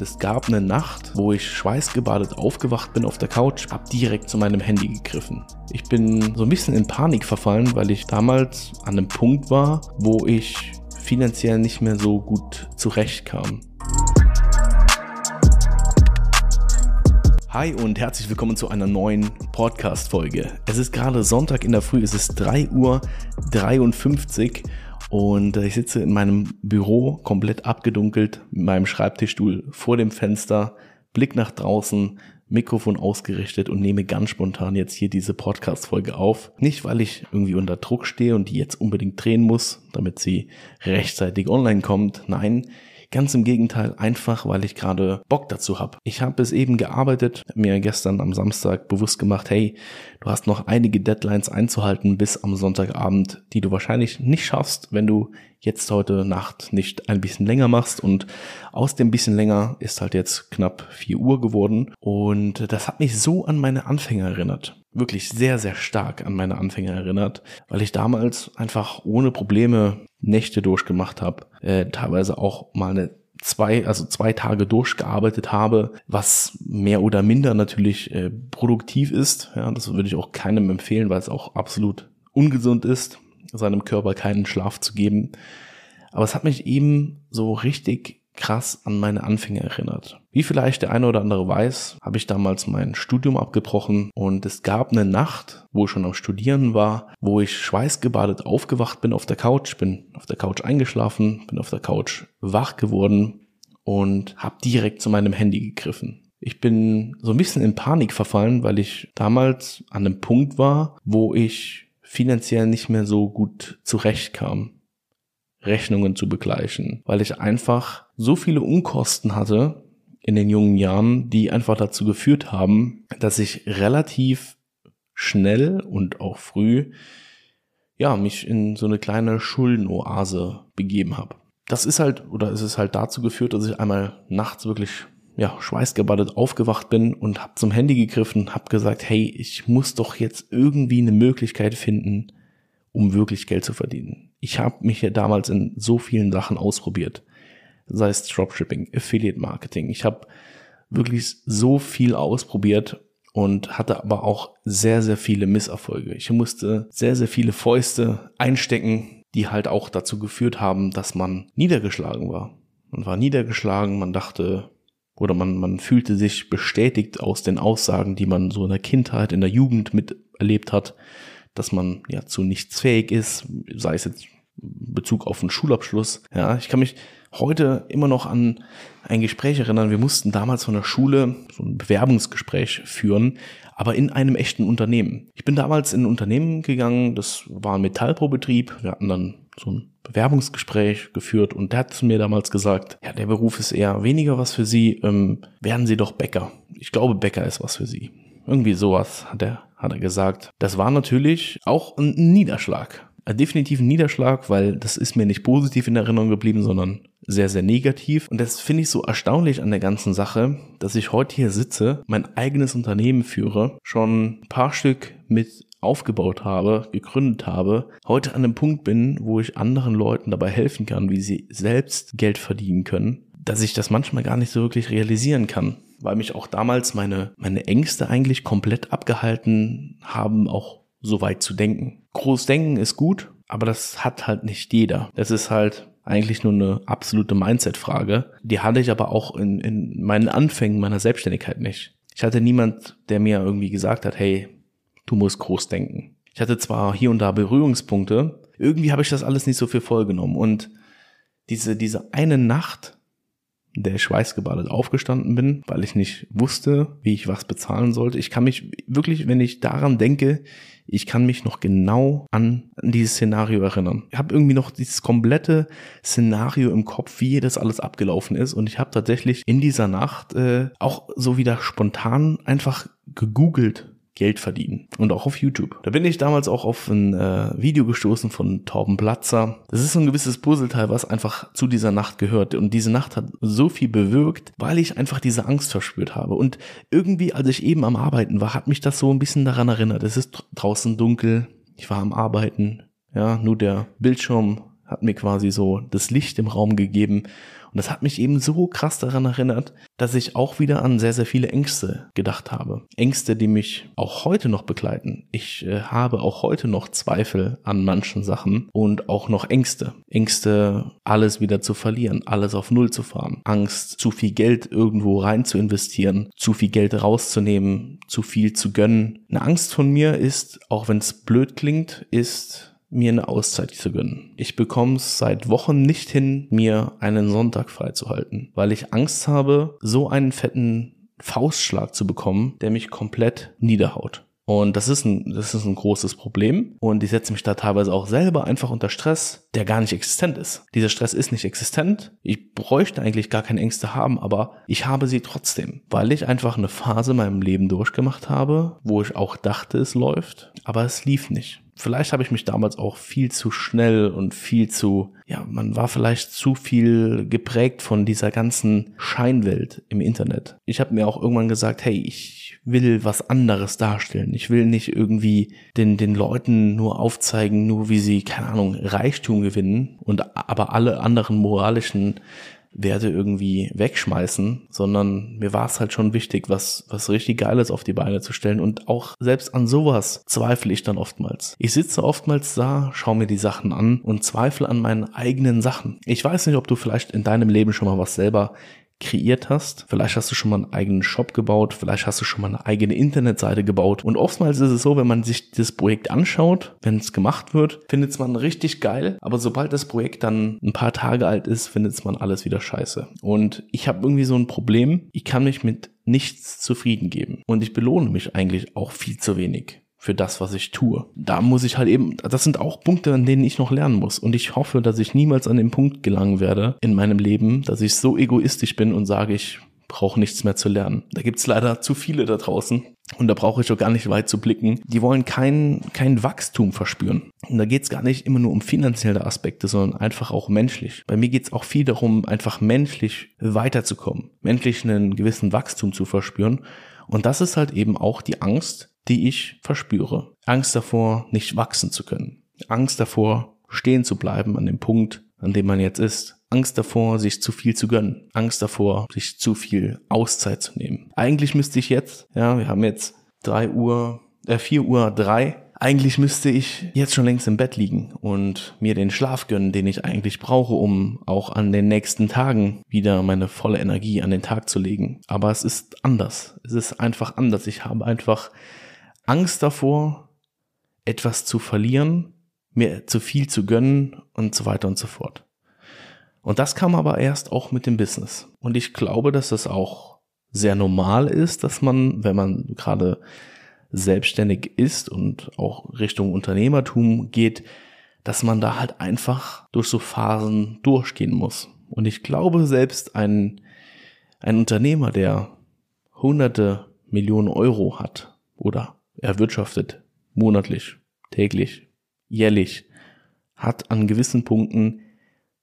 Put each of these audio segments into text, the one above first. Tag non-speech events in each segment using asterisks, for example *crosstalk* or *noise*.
Es gab eine Nacht, wo ich schweißgebadet aufgewacht bin auf der Couch, hab direkt zu meinem Handy gegriffen. Ich bin so ein bisschen in Panik verfallen, weil ich damals an einem Punkt war, wo ich finanziell nicht mehr so gut zurechtkam. Hi und herzlich willkommen zu einer neuen Podcast-Folge. Es ist gerade Sonntag in der Früh, es ist 3 Uhr 53 und äh, ich sitze in meinem Büro komplett abgedunkelt mit meinem Schreibtischstuhl vor dem Fenster, Blick nach draußen, Mikrofon ausgerichtet und nehme ganz spontan jetzt hier diese Podcast-Folge auf. Nicht, weil ich irgendwie unter Druck stehe und die jetzt unbedingt drehen muss, damit sie rechtzeitig online kommt. Nein, Ganz im Gegenteil, einfach weil ich gerade Bock dazu habe. Ich habe es eben gearbeitet, mir gestern am Samstag bewusst gemacht, hey, du hast noch einige Deadlines einzuhalten bis am Sonntagabend, die du wahrscheinlich nicht schaffst, wenn du jetzt heute Nacht nicht ein bisschen länger machst. Und aus dem bisschen länger ist halt jetzt knapp 4 Uhr geworden. Und das hat mich so an meine Anfänger erinnert wirklich sehr, sehr stark an meine Anfänger erinnert, weil ich damals einfach ohne Probleme Nächte durchgemacht habe, äh, teilweise auch mal eine zwei, also zwei Tage durchgearbeitet habe, was mehr oder minder natürlich äh, produktiv ist. Ja, das würde ich auch keinem empfehlen, weil es auch absolut ungesund ist, seinem Körper keinen Schlaf zu geben. Aber es hat mich eben so richtig krass an meine Anfänge erinnert. Wie vielleicht der eine oder andere weiß, habe ich damals mein Studium abgebrochen und es gab eine Nacht, wo ich schon am Studieren war, wo ich schweißgebadet aufgewacht bin auf der Couch, bin auf der Couch eingeschlafen, bin auf der Couch wach geworden und habe direkt zu meinem Handy gegriffen. Ich bin so ein bisschen in Panik verfallen, weil ich damals an einem Punkt war, wo ich finanziell nicht mehr so gut zurechtkam. Rechnungen zu begleichen, weil ich einfach so viele Unkosten hatte in den jungen Jahren, die einfach dazu geführt haben, dass ich relativ schnell und auch früh ja, mich in so eine kleine Schuldenoase begeben habe. Das ist halt, oder es ist halt dazu geführt, dass ich einmal nachts wirklich ja, schweißgebadet aufgewacht bin und habe zum Handy gegriffen, habe gesagt, hey, ich muss doch jetzt irgendwie eine Möglichkeit finden, um wirklich Geld zu verdienen. Ich habe mich ja damals in so vielen Sachen ausprobiert. Sei es Dropshipping, Affiliate Marketing. Ich habe wirklich so viel ausprobiert und hatte aber auch sehr, sehr viele Misserfolge. Ich musste sehr, sehr viele Fäuste einstecken, die halt auch dazu geführt haben, dass man niedergeschlagen war. Man war niedergeschlagen, man dachte, oder man, man fühlte sich bestätigt aus den Aussagen, die man so in der Kindheit, in der Jugend miterlebt hat dass man ja zu nichts fähig ist, sei es jetzt Bezug auf einen Schulabschluss. Ja, ich kann mich heute immer noch an ein Gespräch erinnern. Wir mussten damals von der Schule so ein Bewerbungsgespräch führen, aber in einem echten Unternehmen. Ich bin damals in ein Unternehmen gegangen, das war ein Metallprobetrieb. Wir hatten dann so ein Bewerbungsgespräch geführt und der hat zu mir damals gesagt, ja, der Beruf ist eher weniger was für Sie, ähm, werden Sie doch Bäcker. Ich glaube, Bäcker ist was für Sie. Irgendwie sowas hat er, hat er gesagt. Das war natürlich auch ein Niederschlag. Ein definitiven Niederschlag, weil das ist mir nicht positiv in Erinnerung geblieben, sondern sehr, sehr negativ. Und das finde ich so erstaunlich an der ganzen Sache, dass ich heute hier sitze, mein eigenes Unternehmen führe, schon ein paar Stück mit aufgebaut habe, gegründet habe, heute an einem Punkt bin, wo ich anderen Leuten dabei helfen kann, wie sie selbst Geld verdienen können, dass ich das manchmal gar nicht so wirklich realisieren kann weil mich auch damals meine, meine Ängste eigentlich komplett abgehalten haben, auch so weit zu denken. Groß denken ist gut, aber das hat halt nicht jeder. Das ist halt eigentlich nur eine absolute Mindset-Frage. Die hatte ich aber auch in, in meinen Anfängen meiner Selbstständigkeit nicht. Ich hatte niemand, der mir irgendwie gesagt hat, hey, du musst groß denken. Ich hatte zwar hier und da Berührungspunkte, irgendwie habe ich das alles nicht so viel vollgenommen. Und diese, diese eine Nacht der schweißgebadet aufgestanden bin, weil ich nicht wusste, wie ich was bezahlen sollte. Ich kann mich wirklich, wenn ich daran denke, ich kann mich noch genau an, an dieses Szenario erinnern. Ich habe irgendwie noch dieses komplette Szenario im Kopf, wie das alles abgelaufen ist. Und ich habe tatsächlich in dieser Nacht äh, auch so wieder spontan einfach gegoogelt, Geld verdienen. Und auch auf YouTube. Da bin ich damals auch auf ein äh, Video gestoßen von Torben Platzer. Das ist so ein gewisses Puzzleteil, was einfach zu dieser Nacht gehört. Und diese Nacht hat so viel bewirkt, weil ich einfach diese Angst verspürt habe. Und irgendwie, als ich eben am Arbeiten war, hat mich das so ein bisschen daran erinnert. Es ist draußen dunkel. Ich war am Arbeiten. Ja, nur der Bildschirm hat mir quasi so das Licht im Raum gegeben und das hat mich eben so krass daran erinnert, dass ich auch wieder an sehr, sehr viele Ängste gedacht habe. Ängste, die mich auch heute noch begleiten. Ich äh, habe auch heute noch Zweifel an manchen Sachen und auch noch Ängste. Ängste, alles wieder zu verlieren, alles auf Null zu fahren. Angst, zu viel Geld irgendwo rein zu investieren, zu viel Geld rauszunehmen, zu viel zu gönnen. Eine Angst von mir ist, auch wenn es blöd klingt, ist mir eine Auszeit zu gönnen. Ich bekomme es seit Wochen nicht hin, mir einen Sonntag freizuhalten, weil ich Angst habe, so einen fetten Faustschlag zu bekommen, der mich komplett niederhaut. Und das ist ein, das ist ein großes Problem. Und ich setze mich da teilweise auch selber einfach unter Stress, der gar nicht existent ist. Dieser Stress ist nicht existent. Ich bräuchte eigentlich gar keine Ängste haben, aber ich habe sie trotzdem, weil ich einfach eine Phase in meinem Leben durchgemacht habe, wo ich auch dachte, es läuft, aber es lief nicht vielleicht habe ich mich damals auch viel zu schnell und viel zu, ja, man war vielleicht zu viel geprägt von dieser ganzen Scheinwelt im Internet. Ich habe mir auch irgendwann gesagt, hey, ich will was anderes darstellen. Ich will nicht irgendwie den, den Leuten nur aufzeigen, nur wie sie, keine Ahnung, Reichtum gewinnen und aber alle anderen moralischen Werte irgendwie wegschmeißen, sondern mir war es halt schon wichtig, was, was richtig Geiles auf die Beine zu stellen und auch selbst an sowas zweifle ich dann oftmals. Ich sitze oftmals da, schaue mir die Sachen an und zweifle an meinen eigenen Sachen. Ich weiß nicht, ob du vielleicht in deinem Leben schon mal was selber kreiert hast. Vielleicht hast du schon mal einen eigenen Shop gebaut, vielleicht hast du schon mal eine eigene Internetseite gebaut. Und oftmals ist es so, wenn man sich das Projekt anschaut, wenn es gemacht wird, findet es man richtig geil. Aber sobald das Projekt dann ein paar Tage alt ist, findet man alles wieder scheiße. Und ich habe irgendwie so ein Problem. Ich kann mich mit nichts zufrieden geben. Und ich belohne mich eigentlich auch viel zu wenig für das, was ich tue. Da muss ich halt eben, das sind auch Punkte, an denen ich noch lernen muss. Und ich hoffe, dass ich niemals an den Punkt gelangen werde in meinem Leben, dass ich so egoistisch bin und sage, ich brauche nichts mehr zu lernen. Da gibt's leider zu viele da draußen. Und da brauche ich auch gar nicht weit zu blicken. Die wollen kein, kein Wachstum verspüren. Und da geht's gar nicht immer nur um finanzielle Aspekte, sondern einfach auch menschlich. Bei mir geht's auch viel darum, einfach menschlich weiterzukommen, menschlich einen gewissen Wachstum zu verspüren. Und das ist halt eben auch die Angst, die ich verspüre. Angst davor, nicht wachsen zu können. Angst davor, stehen zu bleiben an dem Punkt, an dem man jetzt ist. Angst davor, sich zu viel zu gönnen. Angst davor, sich zu viel Auszeit zu nehmen. Eigentlich müsste ich jetzt, ja, wir haben jetzt drei Uhr, äh, vier Uhr drei. Eigentlich müsste ich jetzt schon längst im Bett liegen und mir den Schlaf gönnen, den ich eigentlich brauche, um auch an den nächsten Tagen wieder meine volle Energie an den Tag zu legen. Aber es ist anders. Es ist einfach anders. Ich habe einfach Angst davor, etwas zu verlieren, mir zu viel zu gönnen und so weiter und so fort. Und das kam aber erst auch mit dem Business. Und ich glaube, dass das auch sehr normal ist, dass man, wenn man gerade selbstständig ist und auch Richtung Unternehmertum geht, dass man da halt einfach durch so Phasen durchgehen muss. Und ich glaube, selbst ein, ein Unternehmer, der hunderte Millionen Euro hat oder erwirtschaftet, monatlich, täglich, jährlich, hat an gewissen Punkten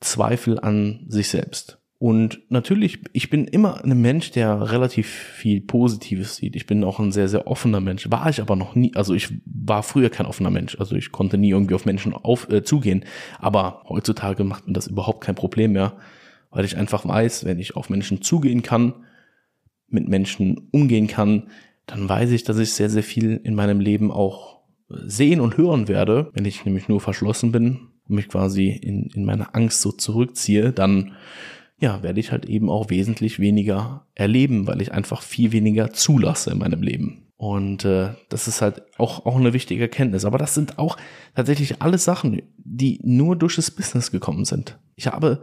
Zweifel an sich selbst. Und natürlich, ich bin immer ein Mensch, der relativ viel Positives sieht. Ich bin auch ein sehr, sehr offener Mensch. War ich aber noch nie, also ich war früher kein offener Mensch. Also ich konnte nie irgendwie auf Menschen auf, äh, zugehen. Aber heutzutage macht mir das überhaupt kein Problem mehr, weil ich einfach weiß, wenn ich auf Menschen zugehen kann, mit Menschen umgehen kann, dann weiß ich, dass ich sehr, sehr viel in meinem Leben auch sehen und hören werde. Wenn ich nämlich nur verschlossen bin und mich quasi in, in meine Angst so zurückziehe, dann ja, werde ich halt eben auch wesentlich weniger erleben, weil ich einfach viel weniger zulasse in meinem Leben. Und äh, das ist halt auch, auch eine wichtige Erkenntnis. Aber das sind auch tatsächlich alle Sachen, die nur durch das Business gekommen sind. Ich habe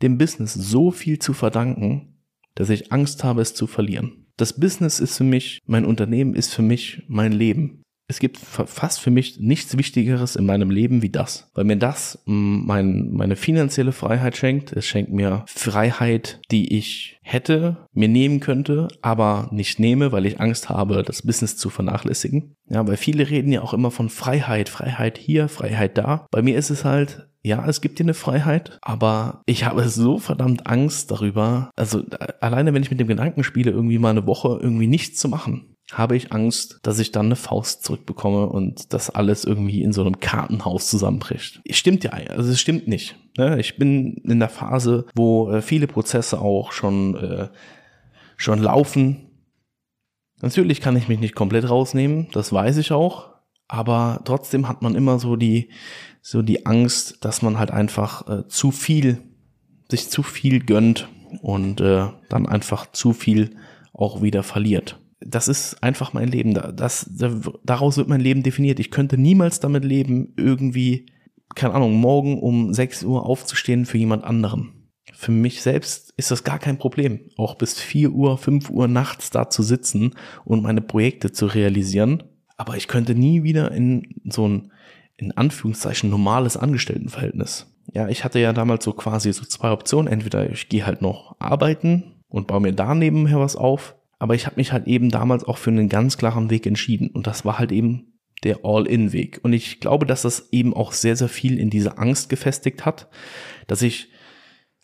dem Business so viel zu verdanken, dass ich Angst habe, es zu verlieren. Das Business ist für mich, mein Unternehmen ist für mich mein Leben. Es gibt fast für mich nichts Wichtigeres in meinem Leben wie das, weil mir das mein, meine finanzielle Freiheit schenkt. Es schenkt mir Freiheit, die ich hätte, mir nehmen könnte, aber nicht nehme, weil ich Angst habe, das Business zu vernachlässigen. Ja, weil viele reden ja auch immer von Freiheit, Freiheit hier, Freiheit da. Bei mir ist es halt, ja, es gibt dir eine Freiheit, aber ich habe so verdammt Angst darüber. Also alleine, wenn ich mit dem Gedanken spiele, irgendwie mal eine Woche irgendwie nichts zu machen. habe ich Angst, dass ich dann eine Faust zurückbekomme und das alles irgendwie in so einem Kartenhaus zusammenbricht. Stimmt ja, also es stimmt nicht. Ne? Ich bin in der Phase, wo äh, viele Prozesse auch schon, äh, schon laufen. Natürlich kann ich mich nicht komplett rausnehmen, das weiß ich auch, aber trotzdem hat man immer so die, so die Angst, dass man halt einfach äh, zu viel, sich zu viel gönnt und äh, dann einfach zu viel auch wieder verliert das ist einfach mein Leben. Das, daraus wird mein Leben definiert. Ich könnte niemals damit leben, irgendwie, keine Ahnung, morgen um 6 Uhr aufzustehen für jemand anderen. Für mich selbst ist das gar kein Problem, auch bis 4 Uhr, 5 Uhr nachts da zu sitzen und meine Projekte zu realisieren. Aber ich könnte nie wieder in so ein, in Anführungszeichen, normales Angestelltenverhältnis. Ja, ich hatte ja damals so quasi so zwei Optionen. Entweder ich gehe halt noch arbeiten und baue mir da nebenher was auf aber ich habe mich halt eben damals auch für einen ganz klaren Weg entschieden. Und das war halt eben der All-In-Weg. Und ich glaube, dass das eben auch sehr, sehr viel in diese Angst gefestigt hat, dass ich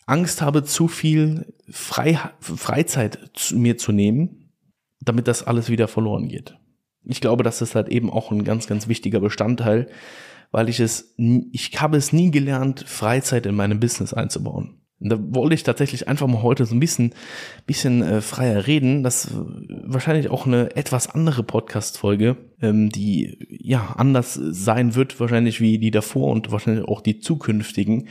Angst habe, zu viel Frei Freizeit zu mir zu nehmen, damit das alles wieder verloren geht. Ich glaube, das ist halt eben auch ein ganz, ganz wichtiger Bestandteil, weil ich es, ich habe es nie gelernt, Freizeit in meinem Business einzubauen. Und da wollte ich tatsächlich einfach mal heute so ein bisschen, bisschen äh, freier reden. Das ist wahrscheinlich auch eine etwas andere Podcast-Folge, ähm, die ja anders sein wird, wahrscheinlich wie die davor und wahrscheinlich auch die zukünftigen.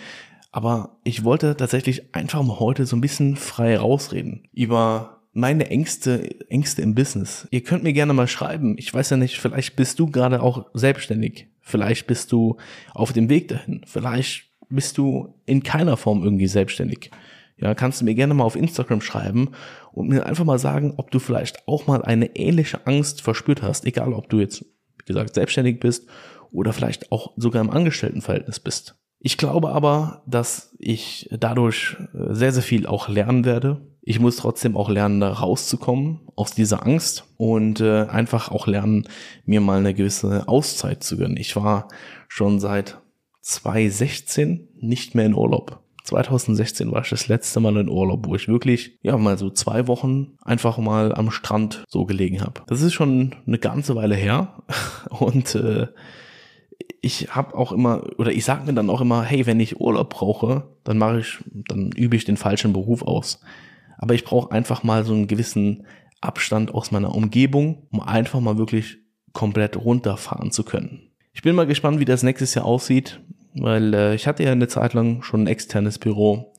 Aber ich wollte tatsächlich einfach mal heute so ein bisschen frei rausreden über meine Ängste, Ängste im Business. Ihr könnt mir gerne mal schreiben. Ich weiß ja nicht, vielleicht bist du gerade auch selbstständig. Vielleicht bist du auf dem Weg dahin. Vielleicht bist du in keiner Form irgendwie selbstständig. Ja, kannst du mir gerne mal auf Instagram schreiben und mir einfach mal sagen, ob du vielleicht auch mal eine ähnliche Angst verspürt hast, egal ob du jetzt, wie gesagt, selbstständig bist oder vielleicht auch sogar im Angestelltenverhältnis bist. Ich glaube aber, dass ich dadurch äh, sehr, sehr viel auch lernen werde. Ich muss trotzdem auch lernen, da rauszukommen aus dieser Angst und äh, einfach auch lernen, mir mal eine gewisse Auszeit zu gönnen. Ich war schon seit 2016 nicht mehr in Urlaub. 2016 war ich das letzte Mal in Urlaub, wo ich wirklich, ja, mal so zwei Wochen einfach mal am Strand so gelegen habe. Das ist schon eine ganze Weile her *laughs* und äh, ich habe auch immer, oder ich sage mir dann auch immer, hey, wenn ich Urlaub brauche, dann mache ich, dann übe ich den falschen Beruf aus. Aber ich brauche einfach mal so einen gewissen Abstand aus meiner Umgebung, um einfach mal wirklich komplett runterfahren zu können. Ich bin mal gespannt, wie das nächstes Jahr aussieht, weil äh, ich hatte ja eine Zeit lang schon ein externes Büro.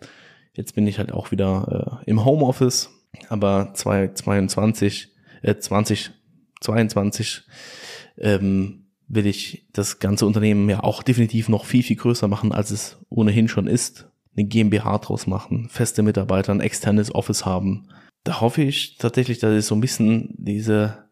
Jetzt bin ich halt auch wieder äh, im Homeoffice, aber 2022, äh, 2022 ähm, will ich das ganze Unternehmen ja auch definitiv noch viel, viel größer machen, als es ohnehin schon ist. Eine GmbH draus machen, feste Mitarbeiter, ein externes Office haben. Da hoffe ich tatsächlich, dass ich so ein bisschen diese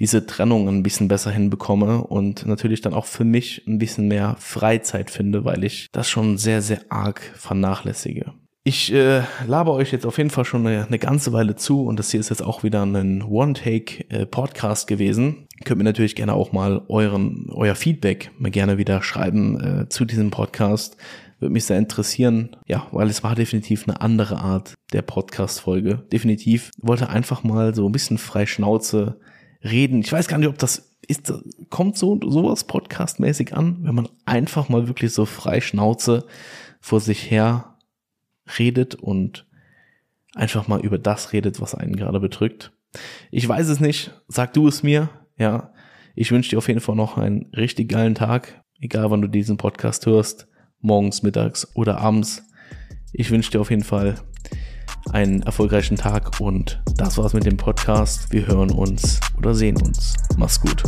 diese Trennung ein bisschen besser hinbekomme und natürlich dann auch für mich ein bisschen mehr Freizeit finde, weil ich das schon sehr, sehr arg vernachlässige. Ich äh, laber euch jetzt auf jeden Fall schon eine, eine ganze Weile zu und das hier ist jetzt auch wieder ein One-Take-Podcast gewesen. Könnt mir natürlich gerne auch mal euren, euer Feedback mal gerne wieder schreiben äh, zu diesem Podcast. Würde mich sehr interessieren, ja, weil es war definitiv eine andere Art der Podcast-Folge. Definitiv wollte einfach mal so ein bisschen frei Schnauze reden. Ich weiß gar nicht, ob das ist, kommt so sowas podcastmäßig an, wenn man einfach mal wirklich so frei Schnauze vor sich her redet und einfach mal über das redet, was einen gerade bedrückt. Ich weiß es nicht, sag du es mir, ja. Ich wünsche dir auf jeden Fall noch einen richtig geilen Tag, egal wann du diesen Podcast hörst, morgens, mittags oder abends. Ich wünsche dir auf jeden Fall einen erfolgreichen Tag und das war's mit dem Podcast. Wir hören uns oder sehen uns. Mach's gut.